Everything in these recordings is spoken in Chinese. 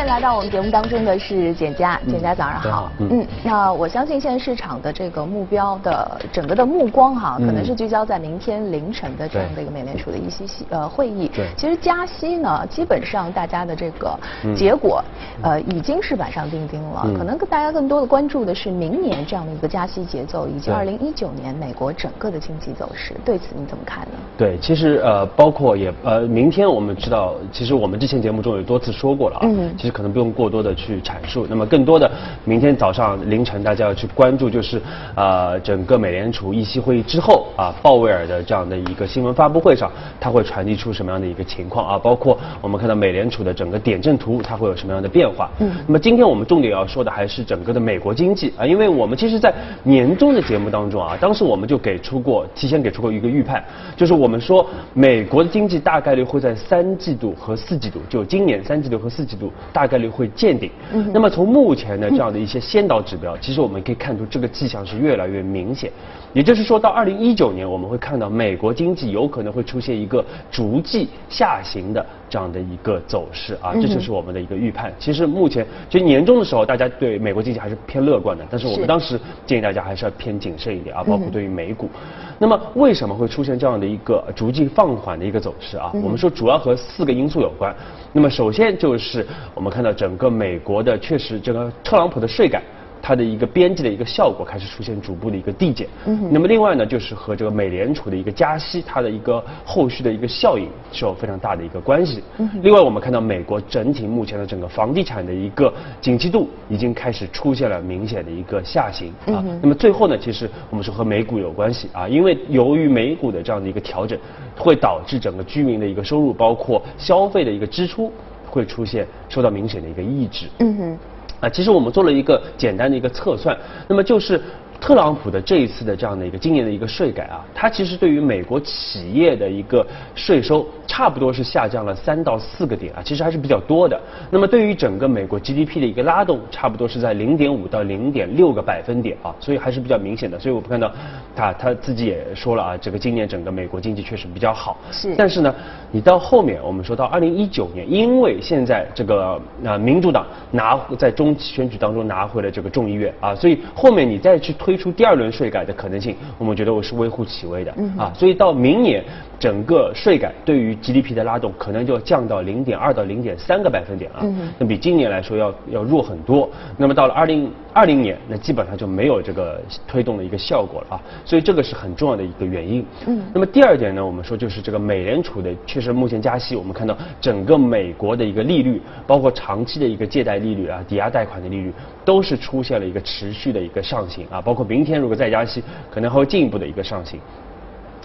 天来到我们节目当中的是简佳，简佳早上好。嗯，那我相信现在市场的这个目标的整个的目光哈，可能是聚焦在明天凌晨的这样的一个美联储的一些呃会议。对。其实加息呢，基本上大家的这个结果呃已经是板上钉钉了。可能大家更多的关注的是明年这样的一个加息节奏，以及二零一九年美国整个的经济走势。对此你怎么看呢？对，其实呃，包括也呃，明天我们知道，其实我们之前节目中有多次说过了啊。嗯。其实可能不用过多的去阐述。那么更多的，明天早上凌晨大家要去关注，就是呃，整个美联储议息会议之后啊，鲍威尔的这样的一个新闻发布会上，它会传递出什么样的一个情况啊？包括我们看到美联储的整个点阵图，它会有什么样的变化？嗯。那么今天我们重点要说的还是整个的美国经济啊，因为我们其实，在年终的节目当中啊，当时我们就给出过，提前给出过一个预判，就是我们说美国的经济大概率会在三季度和四季度，就今年三季度和四季度。大概率会见顶。那么从目前的这样的一些先导指标，其实我们可以看出这个迹象是越来越明显。也就是说，到二零一九年，我们会看到美国经济有可能会出现一个逐季下行的这样的一个走势啊，这就是我们的一个预判。其实目前，其实年终的时候，大家对美国经济还是偏乐观的，但是我们当时建议大家还是要偏谨慎一点啊，包括对于美股。那么为什么会出现这样的一个逐季放缓的一个走势啊？我们说主要和四个因素有关。那么首先就是我们看到整个美国的确实这个特朗普的税改。它的一个边际的一个效果开始出现逐步的一个递减，那么另外呢，就是和这个美联储的一个加息，它的一个后续的一个效应是有非常大的一个关系。另外，我们看到美国整体目前的整个房地产的一个景气度已经开始出现了明显的一个下行啊。那么最后呢，其实我们说和美股有关系啊，因为由于美股的这样的一个调整，会导致整个居民的一个收入，包括消费的一个支出，会出现受到明显的一个抑制。嗯哼。啊，其实我们做了一个简单的一个测算，那么就是。特朗普的这一次的这样的一个今年的一个税改啊，它其实对于美国企业的一个税收差不多是下降了三到四个点啊，其实还是比较多的。那么对于整个美国 GDP 的一个拉动，差不多是在零点五到零点六个百分点啊，所以还是比较明显的。所以我们看到他他自己也说了啊，这个今年整个美国经济确实比较好。是。但是呢，你到后面我们说到二零一九年，因为现在这个啊民主党拿在中期选举当中拿回了这个众议院啊，所以后面你再去推。推出第二轮税改的可能性，我们觉得我是微乎其微的啊，所以到明年整个税改对于 GDP 的拉动可能就要降到零点二到零点三个百分点啊，那比今年来说要要弱很多。那么到了二零二零年，那基本上就没有这个推动的一个效果了啊，所以这个是很重要的一个原因。嗯，那么第二点呢，我们说就是这个美联储的确实目前加息，我们看到整个美国的一个利率，包括长期的一个借贷利率啊，抵押贷款的利率都是出现了一个持续的一个上行啊，包括。明天如果再加息，可能还会进一步的一个上行。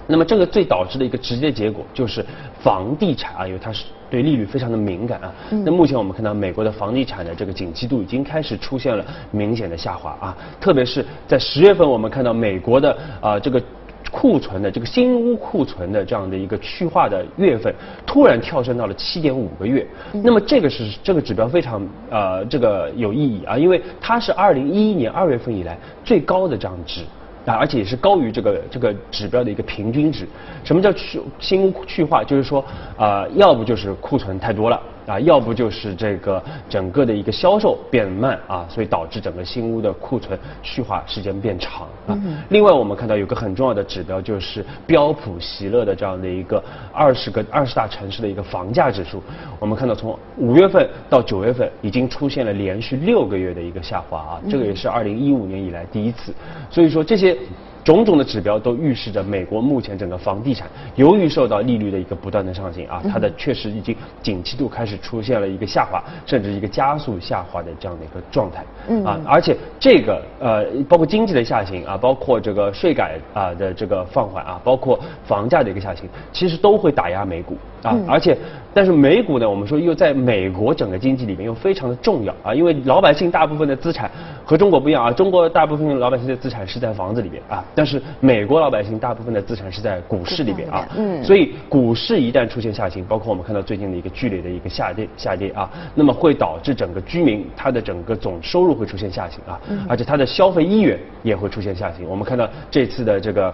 那么这个最导致的一个直接结果就是房地产啊，因为它是对利率非常的敏感啊。那目前我们看到美国的房地产的这个景气度已经开始出现了明显的下滑啊，特别是在十月份，我们看到美国的啊这个。库存的这个新屋库存的这样的一个去化的月份，突然跳升到了七点五个月。那么这个是这个指标非常呃这个有意义啊，因为它是二零一一年二月份以来最高的这样值啊，而且也是高于这个这个指标的一个平均值。什么叫去新屋去化？就是说啊，要不就是库存太多了。啊，要不就是这个整个的一个销售变慢啊，所以导致整个新屋的库存去化时间变长啊。另外，我们看到有个很重要的指标，就是标普席勒的这样的一个二十个二十大城市的一个房价指数。我们看到从五月份到九月份已经出现了连续六个月的一个下滑啊，这个也是二零一五年以来第一次。所以说这些。种种的指标都预示着美国目前整个房地产，由于受到利率的一个不断的上行啊，它的确实已经景气度开始出现了一个下滑，甚至一个加速下滑的这样的一个状态。嗯啊，而且这个呃，包括经济的下行啊，包括这个税改啊的这个放缓啊，包括房价的一个下行，其实都会打压美股啊。而且，但是美股呢，我们说又在美国整个经济里面又非常的重要啊，因为老百姓大部分的资产和中国不一样啊，中国大部分老百姓的资产是在房子里边啊。但是美国老百姓大部分的资产是在股市里边啊，嗯，所以股市一旦出现下行，包括我们看到最近的一个剧烈的一个下跌下跌啊，那么会导致整个居民他的整个总收入会出现下行啊，而且他的消费意愿也会出现下行。我们看到这次的这个。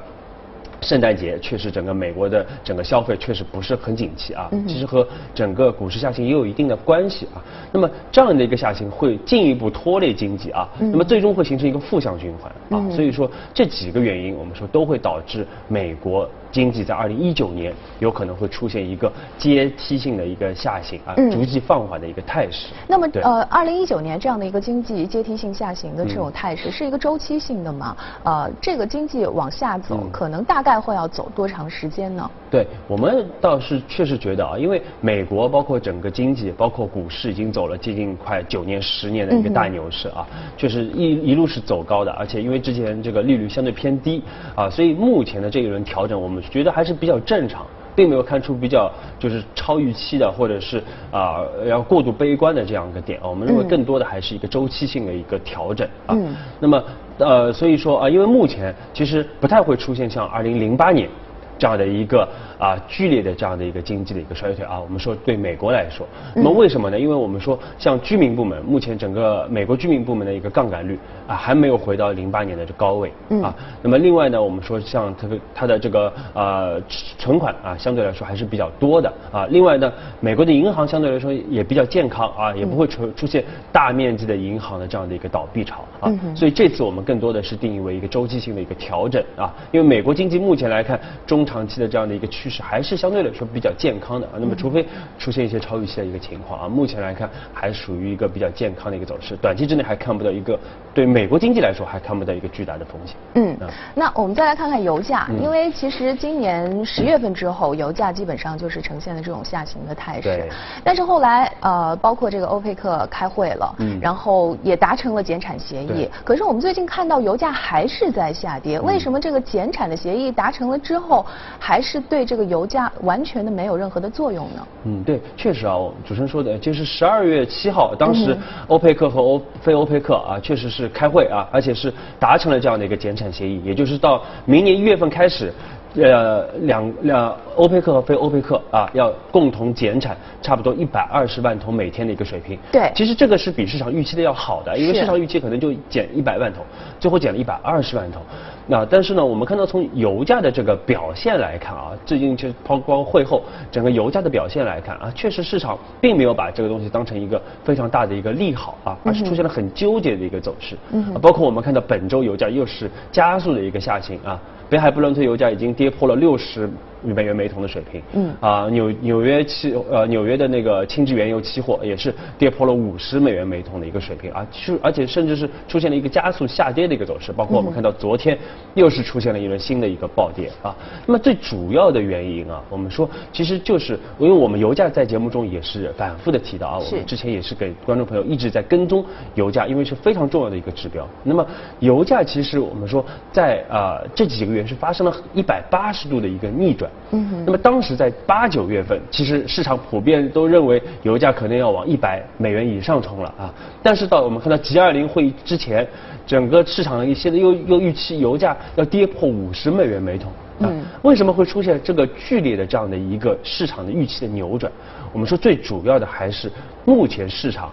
圣诞节确实整个美国的整个消费确实不是很景气啊，其实和整个股市下行也有一定的关系啊。那么这样的一个下行会进一步拖累经济啊，那么最终会形成一个负向循环啊。所以说这几个原因，我们说都会导致美国。经济在二零一九年有可能会出现一个阶梯性的一个下行啊，逐季放缓的一个态势。那么呃，二零一九年这样的一个经济阶梯性下行的这种态势，是一个周期性的吗？呃，这个经济往下走，可能大概会要走多长时间呢？对我们倒是确实觉得啊，因为美国包括整个经济，包括股市已经走了接近快九年、十年的一个大牛市啊，确实一一路是走高的，而且因为之前这个利率相对偏低啊，所以目前的这一轮调整，我们觉得还是比较正常，并没有看出比较就是超预期的，或者是啊要过度悲观的这样一个点。我们认为更多的还是一个周期性的一个调整啊。那么呃，所以说啊，因为目前其实不太会出现像二零零八年这样的一个。啊，剧烈的这样的一个经济的一个衰退啊，我们说对美国来说，那么为什么呢？因为我们说像居民部门，目前整个美国居民部门的一个杠杆率啊，还没有回到零八年的这高位啊。那么另外呢，我们说像它的它的这个呃存款啊，相对来说还是比较多的啊。另外呢，美国的银行相对来说也比较健康啊，也不会出出现大面积的银行的这样的一个倒闭潮啊。所以这次我们更多的是定义为一个周期性的一个调整啊，因为美国经济目前来看中长期的这样的一个趋。势还是相对来说比较健康的啊，那么除非出现一些超预期的一个情况啊，目前来看还属于一个比较健康的一个走势，短期之内还看不到一个对美国经济来说还看不到一个巨大的风险。嗯，那我们再来看看油价，因为其实今年十月份之后，油价基本上就是呈现了这种下行的态势。但是后来呃，包括这个欧佩克开会了，嗯，然后也达成了减产协议，可是我们最近看到油价还是在下跌，为什么这个减产的协议达成了之后，还是对这个油价完全的没有任何的作用呢？嗯，对，确实啊，主持人说的就是十二月七号，当时欧佩克和欧非欧佩克啊，确实是开会啊，而且是达成了这样的一个减产协议，也就是到明年一月份开始。呃，两两欧佩克和非欧佩克啊，要共同减产差不多一百二十万桶每天的一个水平。对，其实这个是比市场预期的要好的，因为市场预期可能就减一百万桶，最后减了一百二十万桶。那但是呢，我们看到从油价的这个表现来看啊，最近就抛光会后整个油价的表现来看啊，确实市场并没有把这个东西当成一个非常大的一个利好啊，而是出现了很纠结的一个走势。嗯，包括我们看到本周油价又是加速的一个下行啊。北海布伦特油价已经跌破了六十美元每桶的水平。嗯。啊，纽纽约期呃纽约的那个轻质原油期货也是跌破了五十美元每桶的一个水平啊，是而且甚至是出现了一个加速下跌的一个走势。包括我们看到昨天又是出现了一轮新的一个暴跌啊。那么最主要的原因啊，我们说其实就是因为我们油价在节目中也是反复的提到啊，我们之前也是给观众朋友一直在跟踪油价，因为是非常重要的一个指标。那么油价其实我们说在啊这几个月。是发生了一百八十度的一个逆转。嗯，那么当时在八九月份，其实市场普遍都认为油价可能要往一百美元以上冲了啊。但是到我们看到 G 二零会议之前，整个市场现在又又预期油价要跌破五十美元每桶。嗯，为什么会出现这个剧烈的这样的一个市场的预期的扭转？我们说最主要的还是目前市场。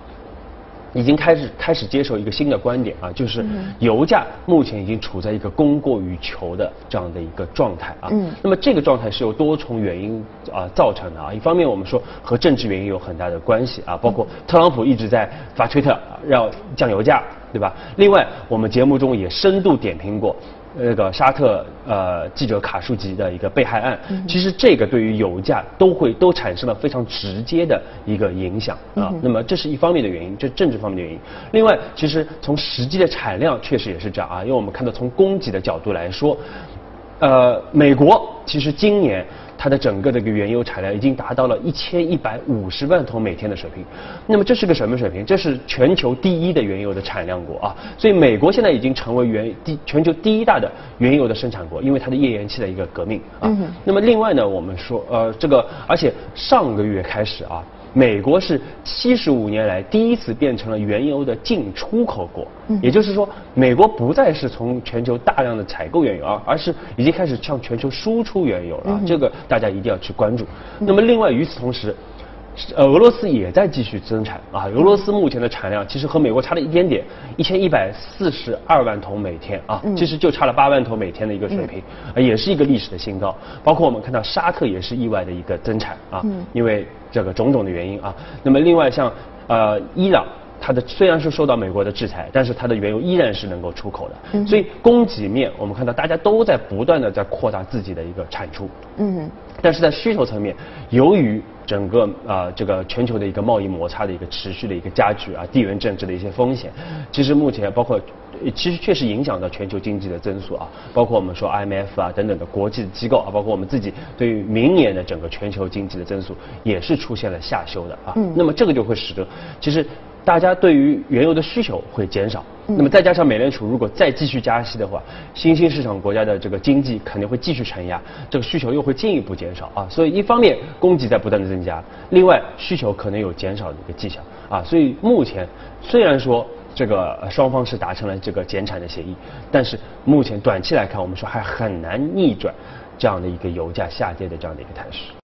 已经开始开始接受一个新的观点啊，就是油价目前已经处在一个供过于求的这样的一个状态啊。嗯。那么这个状态是由多重原因啊造成的啊。一方面我们说和政治原因有很大的关系啊，包括特朗普一直在发推特要降油价，对吧？另外我们节目中也深度点评过。那个沙特呃记者卡舒吉的一个被害案，其实这个对于油价都会都产生了非常直接的一个影响啊。那么这是一方面的原因，这政治方面的原因。另外，其实从实际的产量确实也是这样啊，因为我们看到从供给的角度来说，呃，美国其实今年。它的整个的一个原油产量已经达到了一千一百五十万桶每天的水平，那么这是个什么水平？这是全球第一的原油的产量国啊，所以美国现在已经成为原第全球第一大的原油的生产国，因为它的页岩气的一个革命啊。那么另外呢，我们说呃这个，而且上个月开始啊。美国是七十五年来第一次变成了原油的进出口国，也就是说，美国不再是从全球大量的采购原油啊，而是已经开始向全球输出原油了。这个大家一定要去关注。那么，另外与此同时，呃，俄罗斯也在继续增产啊。俄罗斯目前的产量其实和美国差了一点点，一千一百四十二万桶每天啊，其实就差了八万桶每天的一个水平，也是一个历史的新高。包括我们看到沙特也是意外的一个增产啊，因为这个种种的原因啊。那么另外像呃伊朗。它的虽然是受到美国的制裁，但是它的原油依然是能够出口的。所以供给面，我们看到大家都在不断的在扩大自己的一个产出。嗯。但是在需求层面，由于整个啊这个全球的一个贸易摩擦的一个持续的一个加剧啊，地缘政治的一些风险，其实目前包括其实确实影响到全球经济的增速啊，包括我们说 IMF 啊等等的国际的机构啊，包括我们自己对于明年的整个全球经济的增速也是出现了下修的啊。嗯。那么这个就会使得其实。大家对于原油的需求会减少，那么再加上美联储如果再继续加息的话，新兴市场国家的这个经济肯定会继续承压，这个需求又会进一步减少啊。所以一方面供给在不断的增加，另外需求可能有减少的一个迹象啊。所以目前虽然说这个双方是达成了这个减产的协议，但是目前短期来看，我们说还很难逆转这样的一个油价下跌的这样的一个态势。